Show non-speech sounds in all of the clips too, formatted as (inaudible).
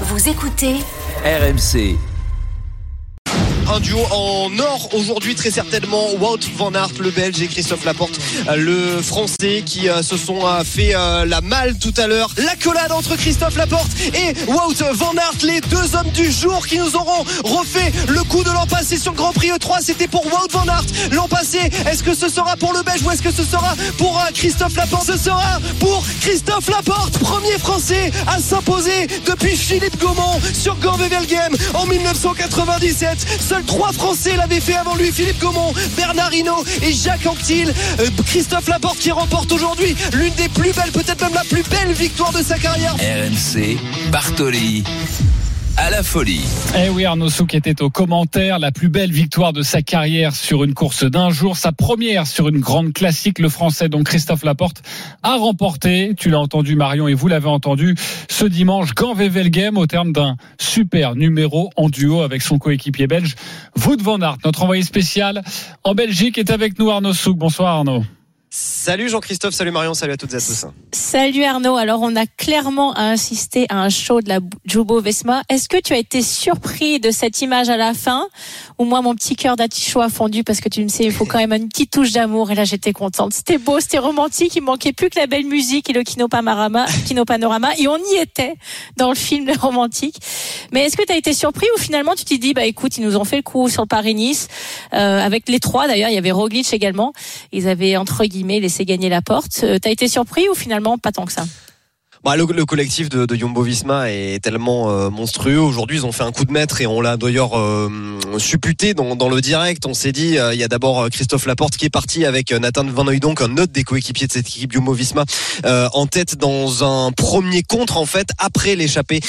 Vous écoutez RMC. Un duo en or aujourd'hui très certainement Wout van Aert le belge et Christophe Laporte le français qui euh, se sont euh, fait euh, la malle tout à l'heure. L'accolade entre Christophe Laporte et Wout van Aert les deux hommes du jour qui nous auront refait le coup de l'an passé sur le Grand Prix E3 c'était pour Wout van Aert l'an passé. Est-ce que ce sera pour le belge ou est-ce que ce sera pour Christophe Laporte? Ce sera pour Christophe Laporte premier français à s'imposer depuis Philippe Gaumont sur Gand-Wevelgem en 1997 Seuls trois Français l'avaient fait avant lui. Philippe Gaumont, Bernard Hinault et Jacques Anquetil. Euh, Christophe Laporte qui remporte aujourd'hui l'une des plus belles, peut-être même la plus belle victoire de sa carrière. RMC, Bartoli à la folie. Eh oui, Arnaud Souk était au commentaire. La plus belle victoire de sa carrière sur une course d'un jour. Sa première sur une grande classique. Le français, donc Christophe Laporte, a remporté, tu l'as entendu Marion et vous l'avez entendu, ce dimanche, Gand Wevelgem au terme d'un super numéro en duo avec son coéquipier belge, Wout van Aert. Notre envoyé spécial en Belgique est avec nous, Arnaud Souk. Bonsoir Arnaud. Salut Jean-Christophe, salut Marion, salut à toutes et à tous. Salut Arnaud. Alors on a clairement assisté à un show de la Jumbo Vesma. Est-ce que tu as été surpris de cette image à la fin? Ou moi mon petit cœur d'Aticho a fondu parce que tu me sais il faut quand même une petite touche d'amour et là j'étais contente. C'était beau, c'était romantique, il manquait plus que la belle musique et le kino panorama, kino panorama et on y était dans le film romantique. Mais est-ce que tu as été surpris ou finalement tu t'es dit bah écoute, ils nous ont fait le coup sur Paris-Nice euh, avec les trois d'ailleurs, il y avait Roglic également. Ils avaient entre guillemets laisser gagner la porte. Euh, t'as été surpris ou finalement pas tant que ça? Bah, le, le, collectif de, de Jumbo Visma est tellement euh, monstrueux. Aujourd'hui, ils ont fait un coup de maître et on l'a d'ailleurs euh, supputé dans, dans, le direct. On s'est dit, euh, il y a d'abord Christophe Laporte qui est parti avec Nathan Van donc un autre des coéquipiers de cette équipe Jumbo Visma, en tête dans un premier contre en fait après l'échappée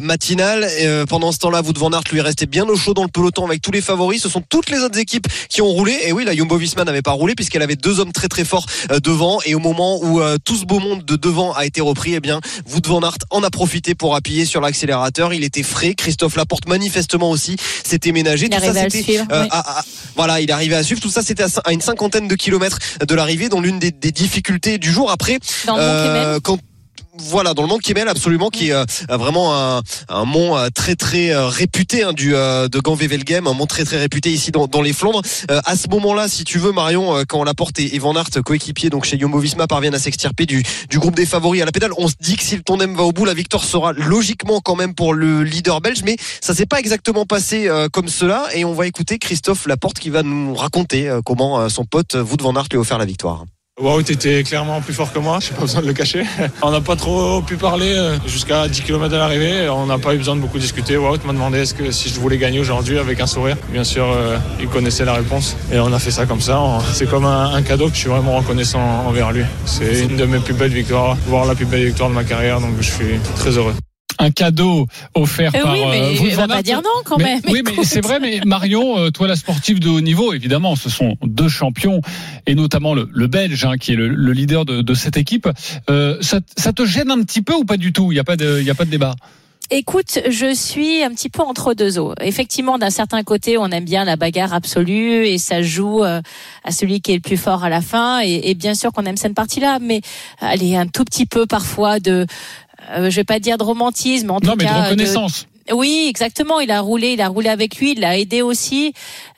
matinale. pendant ce temps-là, Wout van Aert lui restait bien au chaud dans le peloton avec tous les favoris. Ce sont toutes les autres équipes qui ont roulé. Et oui, la Jumbo Visma n'avait pas roulé puisqu'elle avait deux hommes très très forts devant. Et au moment où tout ce beau monde de devant a été repris, eh bien Wout van Aert en a profité pour appuyer sur l'accélérateur. Il était frais. Christophe Laporte manifestement aussi s'était ménagé. Il Tout ça, c'était euh, voilà, il est arrivé à suivre. Tout ça, c'était à, une cinquantaine de kilomètres de l'arrivée, dont l'une des, difficultés du jour. Après, euh, quand voilà, dans le monde Kemel, absolument, qui est euh, vraiment un, un, mont euh, très très euh, réputé hein, du de Gand-Wevelgem, un mont très très réputé ici dans, dans les Flandres. à ce moment-là, si tu veux, Marion, quand Laporte et, Van Aert, coéquipier donc chez Jumbo-Visma, parviennent à s'extirper du, du groupe des favoris à la pédale, on se dit que si le tandem va au bout, la victoire sera logiquement quand même pour le leader belge, mais ça s'est pas exactement passé comme cela. Et on va écouter Christophe Laporte qui va nous raconter comment son pote Wout Van Aert lui a offert la victoire. Wout était clairement plus fort que moi, j'ai pas besoin de le cacher. (laughs) On n'a pas trop pu parler euh, jusqu'à 10 km de l'arrivée. On n'a pas eu besoin de beaucoup discuter. Wout m'a demandé est-ce que si je voulais gagner aujourd'hui avec un sourire. Bien sûr, euh, il connaissait la réponse et on a fait ça comme ça. C'est comme un, cadeau que je suis vraiment reconnaissant envers lui. C'est une de mes plus belles victoires, voire la plus belle victoire de ma carrière, donc je suis très heureux un cadeau offert euh, par. Oui, mais euh, va pas dire non quand même. Oui, mais c'est vrai. Mais (laughs) Marion, euh, toi, la sportive de haut niveau, évidemment, ce sont deux champions et notamment le, le Belge, hein, qui est le, le leader de, de, cette équipe. Euh, ça, ça, te gêne un petit peu ou pas du tout? Il n'y a pas de, il y a pas de débat. Écoute, je suis un petit peu entre deux eaux. Effectivement, d'un certain côté, on aime bien la bagarre absolue et ça joue à celui qui est le plus fort à la fin. Et, et bien sûr qu'on aime cette partie-là, mais allez, un tout petit peu parfois de euh, je vais pas dire de romantisme, en non, tout mais cas de reconnaissance. Oui, exactement. Il a roulé, il a roulé avec lui, il l'a aidé aussi.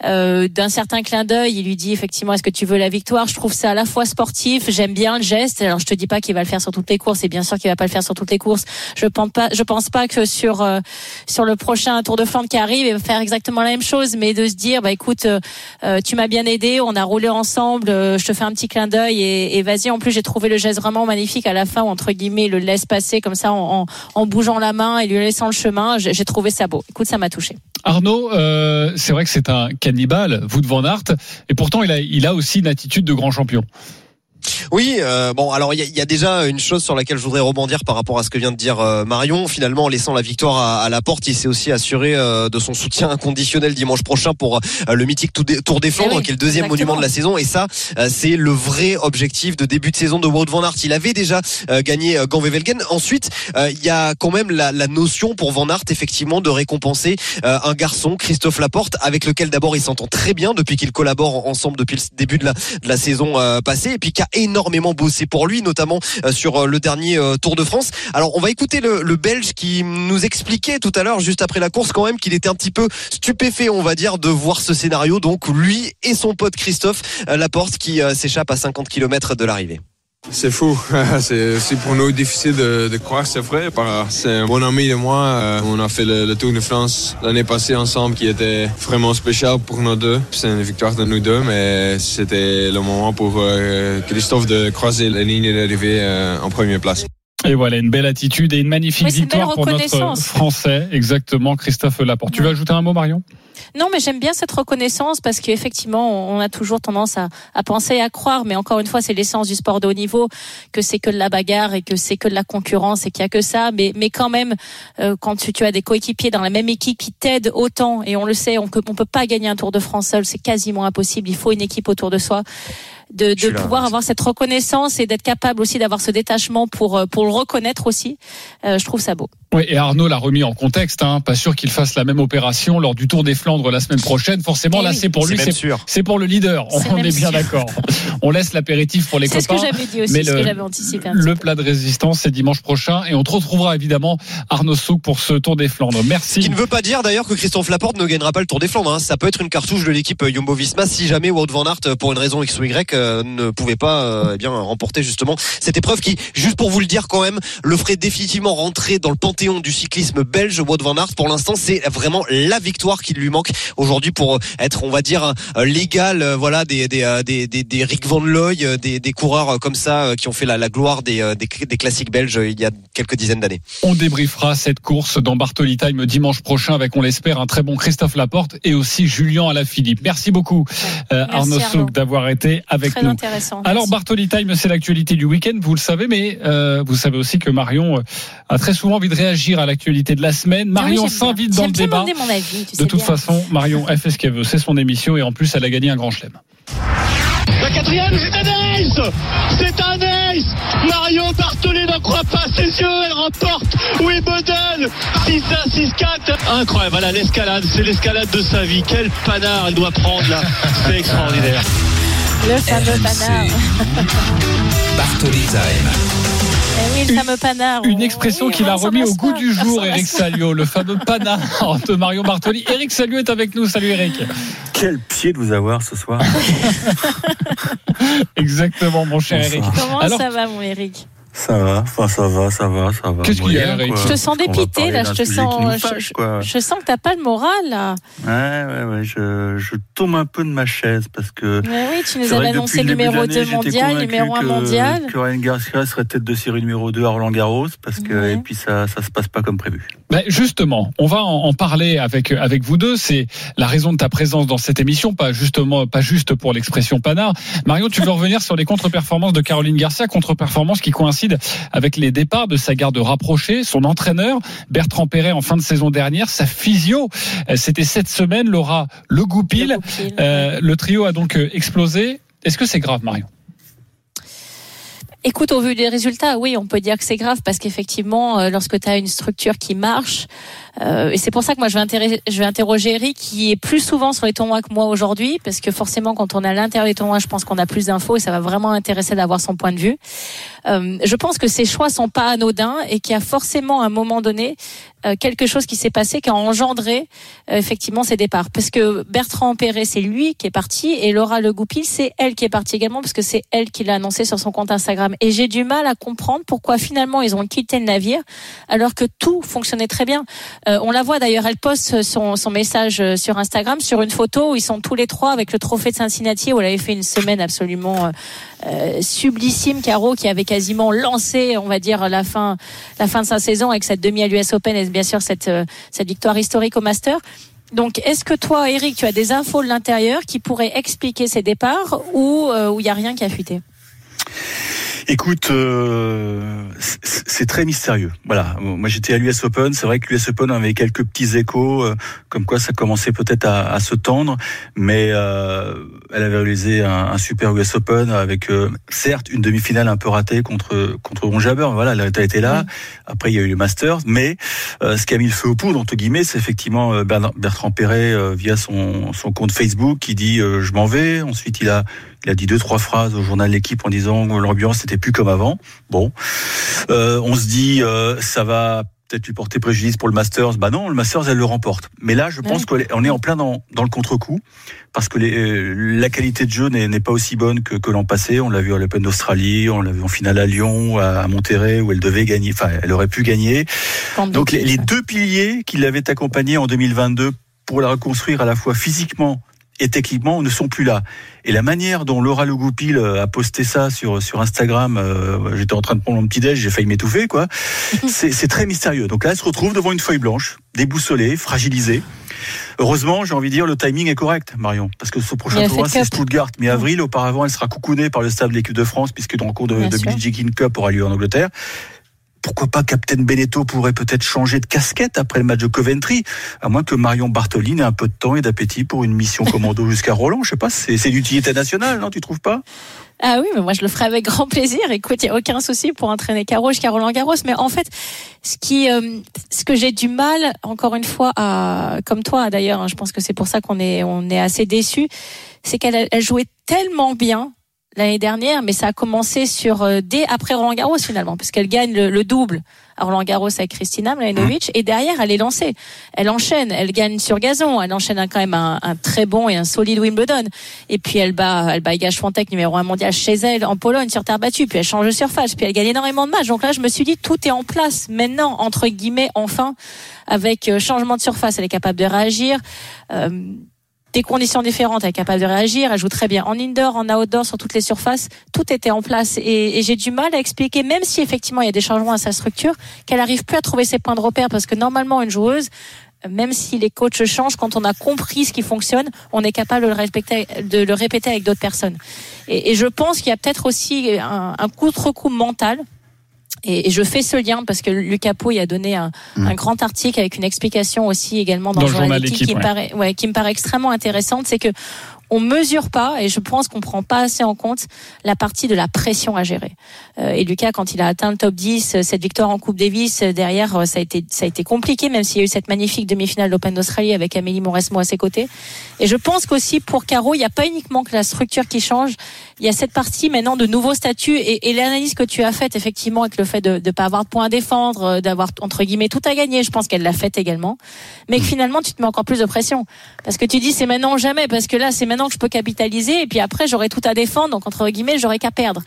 Euh, D'un certain clin d'œil, il lui dit effectivement est-ce que tu veux la victoire? Je trouve ça à la fois sportif, j'aime bien le geste. Alors je te dis pas qu'il va le faire sur toutes les courses, et bien sûr qu'il va pas le faire sur toutes les courses. Je pense pas, je pense pas que sur euh, sur le prochain Tour de Flandre qui arrive, il va faire exactement la même chose, mais de se dire bah écoute, euh, euh, tu m'as bien aidé, on a roulé ensemble, je te fais un petit clin d'œil et, et vas-y. En plus j'ai trouvé le geste vraiment magnifique à la fin entre guillemets il le laisse passer comme ça en, en, en bougeant la main et lui laissant le chemin j'ai trouvé ça beau. Écoute, ça m'a touché. Arnaud, euh, c'est vrai que c'est un cannibale, vous de Van Aert, et pourtant il a, il a aussi une attitude de grand champion. Oui, euh, bon, alors il y, a déjà une chose sur laquelle je voudrais rebondir par rapport à ce que vient de dire euh, Marion. Finalement, en laissant la victoire à, la porte, il s'est aussi assuré euh, de son soutien inconditionnel dimanche prochain pour le mythique Tour des Flandres, eh qui est le deuxième monument de la saison. Et ça, c'est le vrai objectif de début de saison de Wout van Aert. Il avait déjà gagné Gand-Wevelgem. Ensuite, il y a quand même la, la, notion pour van Aert, effectivement, de récompenser un garçon, Christophe Laporte, avec lequel d'abord il s'entend très bien depuis qu'ils collaborent ensemble depuis le début de la, de la saison passée, et puis qui a énormément bossé pour lui, notamment sur le dernier Tour de France. Alors on va écouter le, le Belge qui nous expliquait tout à l'heure, juste après la course, quand même, qu'il était un petit peu stupéfait, on va dire, de voir ce scénario. Donc lui et son pote Christophe Laporte qui s'échappe à 50 km de l'arrivée. C'est fou. (laughs) C'est aussi pour nous difficile de, croire, c'est vrai. C'est un bon ami de moi. Euh, on a fait le, Tour de France l'année passée ensemble qui était vraiment spécial pour nous deux. C'est une victoire de nous deux, mais c'était le moment pour euh, Christophe de croiser la ligne d'arrivée euh, en première place. Et voilà, une belle attitude et une magnifique victoire pour notre Français. Exactement, Christophe Laporte. Tu veux ajouter un mot, Marion? Non, mais j'aime bien cette reconnaissance parce qu'effectivement, on a toujours tendance à, à, penser et à croire, mais encore une fois, c'est l'essence du sport de haut niveau, que c'est que de la bagarre et que c'est que de la concurrence et qu'il y a que ça. Mais, mais quand même, euh, quand tu, tu, as des coéquipiers dans la même équipe qui t'aident autant, et on le sait, on ne peut pas gagner un Tour de France seul, c'est quasiment impossible. Il faut une équipe autour de soi de, de pouvoir avoir cette reconnaissance et d'être capable aussi d'avoir ce détachement pour euh, pour le reconnaître aussi. Euh, je trouve ça beau. Oui, et Arnaud l'a remis en contexte. Hein. Pas sûr qu'il fasse la même opération lors du Tour des Flandres la semaine prochaine. Forcément, eh là, c'est pour lui, c'est pour le leader. on est bien d'accord. on laisse l'apéritif pour les copains. C'est ce que j'avais dit aussi, mais ce que j'avais anticipé. le plat de résistance, c'est dimanche prochain, et on te retrouvera évidemment Arnaud Souk pour ce Tour des Flandres. Merci. Ce qui ne veut pas dire d'ailleurs que Christophe Laporte ne gagnera pas le Tour des Flandres. Hein. Ça peut être une cartouche de l'équipe Jumbo-Visma si jamais Wout van Aert, pour une raison X ou Y, euh, ne pouvait pas euh, eh bien remporter justement cette épreuve qui, juste pour vous le dire quand même, le ferait définitivement rentrer dans le panthéon du cyclisme belge. Wout van Aert, pour l'instant, c'est vraiment la victoire qui lui manque aujourd'hui pour euh, être, on va dire, euh, légal, voilà, des des, des, des, des Rick Van Looy, des, des coureurs comme ça qui ont fait la, la gloire des, des, des classiques belges il y a quelques dizaines d'années. On débriefera cette course dans Bartoli Time dimanche prochain avec, on l'espère, un très bon Christophe Laporte et aussi Julien Alaphilippe. Merci beaucoup Arnaud Souk d'avoir été avec très nous. Intéressant. Alors Bartoli Time, c'est l'actualité du week-end, vous le savez, mais euh, vous savez aussi que Marion euh, a très souvent envie de réagir à l'actualité de la semaine. Ah Marion s'invite dans le débat. Mon avis, de toute façon, Marion, elle fait ce qu'elle veut, c'est son émission et en plus, elle a gagné un grand chelem. La quatrième, c'est un ace C'est un ace Marion Bartoli n'en croit pas ses yeux, elle remporte Wimbledon 6 1 6 4 Incroyable, voilà l'escalade, c'est l'escalade de sa vie. Quel panard elle doit prendre là, c'est extraordinaire. Le fameux panard. Bartoli Time. Eh oui, le fameux panard. Une expression qu'il a remis au goût du jour, Eric Salio, le fameux panard (laughs) de Marion Bartoli. Eric Salio est avec nous. Salut Eric. Quel pied de vous avoir ce soir. (laughs) Exactement, mon cher Eric. Comment ça va, mon Eric ça va, enfin ça va, ça va, ça va. Qu'est-ce qu'il y a, Je te sens dépité, là. Je te sens, je, je, sens que t'as pas le moral, là. Ouais, ouais, ouais. Je, je tombe un peu de ma chaise parce que. Mais oui, tu nous avais annoncé numéro 2 mondial, numéro 1 mondial. Que Ryan Garcia serait tête de série numéro 2 à Roland Garros parce que, et puis ça, ça se passe pas comme prévu. Ben justement, on va en, parler avec avec vous deux. C'est la raison de ta présence dans cette émission, pas justement, pas juste pour l'expression panard. Marion, tu veux revenir sur les contre-performances de Caroline Garcia, contre-performances qui coïncident avec les départs de sa garde rapprochée, son entraîneur Bertrand Perret en fin de saison dernière, sa physio. Euh, c'était cette semaine, Laura Le Goupil. Euh, le trio a donc euh, explosé. Est-ce que c'est grave, Marion? Écoute, au vu des résultats, oui, on peut dire que c'est grave parce qu'effectivement, euh, lorsque tu as une structure qui marche, euh, et c'est pour ça que moi je vais, je vais interroger Eric qui est plus souvent sur les tournois que moi aujourd'hui, parce que forcément quand on est à l'intérieur des tournois, je pense qu'on a plus d'infos et ça va vraiment intéresser d'avoir son point de vue. Euh, je pense que ces choix sont pas anodins et qu'il y a forcément à un moment donné quelque chose qui s'est passé qui a engendré euh, effectivement ces départs. Parce que Bertrand Perret, c'est lui qui est parti et Laura Le Goupil, c'est elle qui est partie également parce que c'est elle qui l'a annoncé sur son compte Instagram. Et j'ai du mal à comprendre pourquoi finalement ils ont quitté le navire alors que tout fonctionnait très bien. Euh, on la voit d'ailleurs, elle poste son, son message sur Instagram sur une photo où ils sont tous les trois avec le trophée de Cincinnati où elle avait fait une semaine absolument euh, sublissime Caro qui avait quasiment lancé, on va dire, la fin, la fin de sa saison avec cette demi à l'US Open bien sûr cette, euh, cette victoire historique au Master. Donc, est-ce que toi, Eric, tu as des infos de l'intérieur qui pourraient expliquer ces départs ou euh, il n'y a rien qui a fuité? Écoute, euh, c'est très mystérieux. Voilà, moi j'étais à l'US Open. C'est vrai que l'US Open avait quelques petits échos, euh, comme quoi ça commençait peut-être à, à, se tendre, mais euh, elle avait réalisé un, un, super US Open avec certes une demi-finale un peu ratée contre contre Ron Jabber. Voilà, elle a été là. Après il y a eu le Masters, mais ce qui a mis le feu au poudre entre guillemets, c'est effectivement Bertrand Perret via son son compte Facebook qui dit je m'en vais. Ensuite il a Il a dit deux trois phrases au journal L'équipe en disant que l'ambiance n'était plus comme avant. Bon, euh, on se dit euh, ça va peut-être lui porter préjudice pour le Masters. Bah non, le Masters, elle le remporte. Mais là, je pense qu'on est en plein dans, dans le contre-coup, parce que les, euh, la qualité de jeu n'est pas aussi bonne que, que l'an passé. On l'a vu à l'Open d'Australie, on l'a vu en finale à Lyon, à, Monterrey, où elle devait gagner, enfin, elle aurait pu gagner. Donc les, les deux piliers qui l'avaient accompagnée en 2022 pour la reconstruire à la fois physiquement et techniquement ne sont plus là. Et la manière dont Laura Le Goupil euh, a posté ça sur sur Instagram, euh, j'étais en train de prendre mon petit déj, j'ai failli m'étouffer quoi. (laughs) C'est très mystérieux. Donc là, elle se retrouve devant une feuille blanche, déboussolée, fragilisée. Heureusement, j'ai envie de dire, le timing est correct, Marion, parce que ce prochain tournoi, c'est Stuttgart, mi-avril. Auparavant, elle sera coucounée par le staff de l'équipe de France, puisque le cours de, de Billie Jean Cup aura lieu en Angleterre pourquoi pas Captain Beneteau pourrait peut-être changer de casquette après le match de Coventry, à moins que Marion Bartoli ait un peu de temps et d'appétit pour une mission (laughs) commando jusqu'à Roland. Je sais pas, c'est d'utilité nationale, non Tu trouves pas? Ah oui, mais moi je le ferai avec grand plaisir. Écoute, il n'y a aucun souci pour entraîner Caro jusqu'à Roland Garros. Mais en fait, ce qui, euh, ce que j'ai du mal, encore une fois, à, comme toi d'ailleurs, hein, je pense que c'est pour ça qu'on est, on est assez déçus, c'est qu'elle jouait tellement bien l'année dernière, mais ça a commencé sur euh, dès après Roland Garros finalement, parce qu'elle gagne le, double à Roland Garros avec Kristina Mladenovic, et derrière elle est lancée, elle enchaîne, elle gagne sur gazon, elle enchaîne quand même un, très bon et un solide Wimbledon, et puis elle bat, elle bat Iga Swiatek numéro un mondial chez elle en Pologne sur terre battue, puis elle change de surface, puis elle gagne énormément de matchs. Donc là je me suis dit tout est en place maintenant entre guillemets enfin avec euh, changement de surface, elle est capable de réagir. Euh, des conditions différentes, elle est capable de réagir, elle joue très bien en indoor, en outdoor, sur toutes les surfaces, tout était en place et, j'ai du mal à expliquer, même si effectivement il y a des changements à sa structure, qu'elle arrive plus à trouver ses points de repère parce que normalement une joueuse, même si les coachs changent, quand on a compris ce qui fonctionne, on est capable de le, respecter, de le répéter avec d'autres personnes. Et, je pense qu'il y a peut-être aussi un, un contre-coup mental et, je fais ce lien parce que Lucas Pouille a donné un, mm. un, grand article avec une explication aussi également dans, le journal qui, me paraît, ouais, qui me paraît extrêmement intéressante. C'est que on mesure pas, et je pense qu'on prend pas assez en compte la partie de la pression à gérer. Euh, et Lucas, quand il a atteint le top 10, euh, cette victoire en Coupe Davis, euh, derrière, ça a été, ça a été compliqué, même s'il y a eu cette magnifique demi-finale d'Open d'Australie avec Amélie Mauresmo à ses côtés. Et je pense qu'aussi pour Caro, il n'y a pas uniquement que la structure qui change, il y a cette partie maintenant de nouveaux statuts et, et l'analyse que tu as faite effectivement avec le fait de ne pas avoir de points à défendre, d'avoir entre guillemets tout à gagner, je pense qu'elle l'a fait également, mais que finalement tu te mets encore plus de pression parce que tu dis c'est maintenant jamais, parce que là c'est maintenant que je peux capitaliser et puis après j'aurai tout à défendre, donc entre guillemets j'aurai qu'à perdre.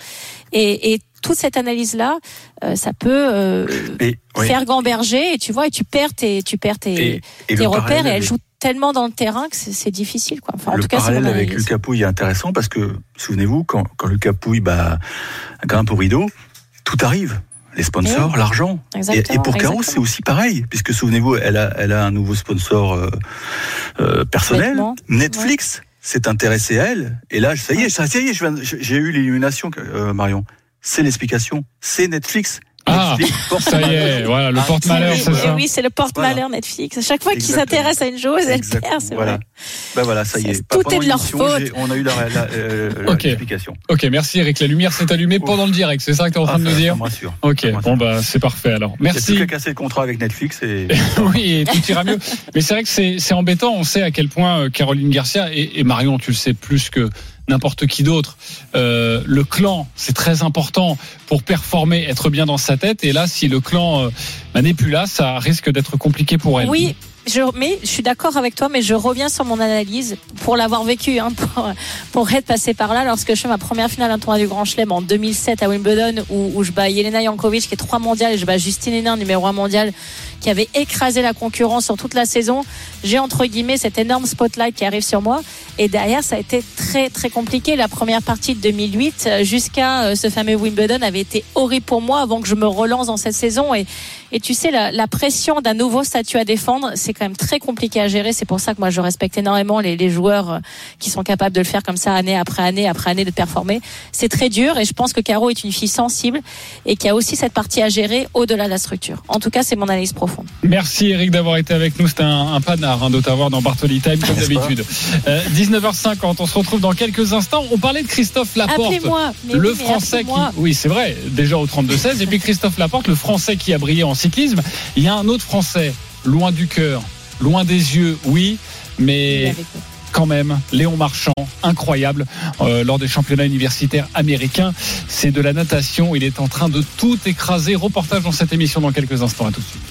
Et, et toute cette analyse là, euh, ça peut euh, faire gamberger et tu vois et tu perds tes tu perds tes, tes repères et elle joue tellement dans le terrain que c'est difficile quoi. Enfin, en le tout cas, parallèle avec Lucas Pouille est intéressant parce que souvenez-vous quand quand Lucas Pouille bah grimpe au rideau, tout arrive les sponsors, l'argent. Et, pour Caro, c'est aussi pareil, puisque souvenez-vous, elle a, elle a un nouveau sponsor euh, euh personnel, Netflix. S'est intéressé à elle. Et là, ça y est, ça, y est, j'ai eu l'illumination, euh, Marion. C'est l'explication. C'est Netflix. Ah, ça y est, voilà, le ah, porte-malheur, c'est ça. Oui, c'est le porte-malheur Netflix. À chaque fois qu'ils s'intéressent à une chose, elle perd, c'est voilà. vrai. Ben voilà, ça y est. Tout est de leur faute. On a eu l'explication. La, ok, merci Eric. La lumière s'est allumée pendant le direct, c'est ça que tu es en train de nous dire sûr. Ok, bon bah c'est parfait alors. Merci. Plus qu'à casser le contrat avec Netflix et. (laughs) oui, tout ira mieux. Mais c'est vrai que c'est embêtant. On sait à quel point euh, Caroline Garcia et Marion, tu le sais plus que n'importe qui d'autre. Euh, le clan, c'est très important pour performer, être bien dans sa tête. Et là, si le clan euh, n'est plus là, ça risque d'être compliqué pour elle. Je, mais je suis d'accord avec toi, mais je reviens sur mon analyse pour l'avoir vécu, hein, pour, pour, être passé par là. Lorsque je fais ma première finale un tournoi du Grand Chelem en 2007 à Wimbledon, où, où je bats Yelena Jankovic, qui est trois mondiales, et je bats Justine Hénin, numéro un mondial, qui avait écrasé la concurrence sur toute la saison. J'ai entre guillemets cet énorme spotlight qui arrive sur moi. Et derrière, ça a été très très compliqué. La première partie de 2008 euh, jusqu'à euh, ce fameux Wimbledon avait été horrible pour moi avant que je me relance dans cette saison. Et, et tu sais, la, la pression d'un nouveau statut à défendre, c'est quand même très compliqué à gérer. C'est pour ça que moi, je respecte énormément les, les joueurs euh, qui sont capables de le faire comme ça année après année après année de performer. C'est très dur et je pense que Caro est une fille sensible et qui a aussi cette partie à gérer au-delà de la structure. En tout cas, c'est mon analyse profonde. Merci Eric d'avoir été avec nous. C'était un, un panard hein, de t'avoir dans Bartoli Time comme d'habitude. 19h50, euh, on se retrouve dans quelques instants. On parlait de Christophe Laporte, le Français qui, oui c'est vrai, déjà au 32-16, et puis Christophe Laporte, le Français qui a brillé en cyclisme. Il y a un autre Français, loin du cœur, loin des yeux, oui, mais quand même. Léon Marchand, incroyable, euh, lors des championnats universitaires américains. C'est de la natation. Il est en train de tout écraser. Reportage dans cette émission dans quelques instants. À tout de suite.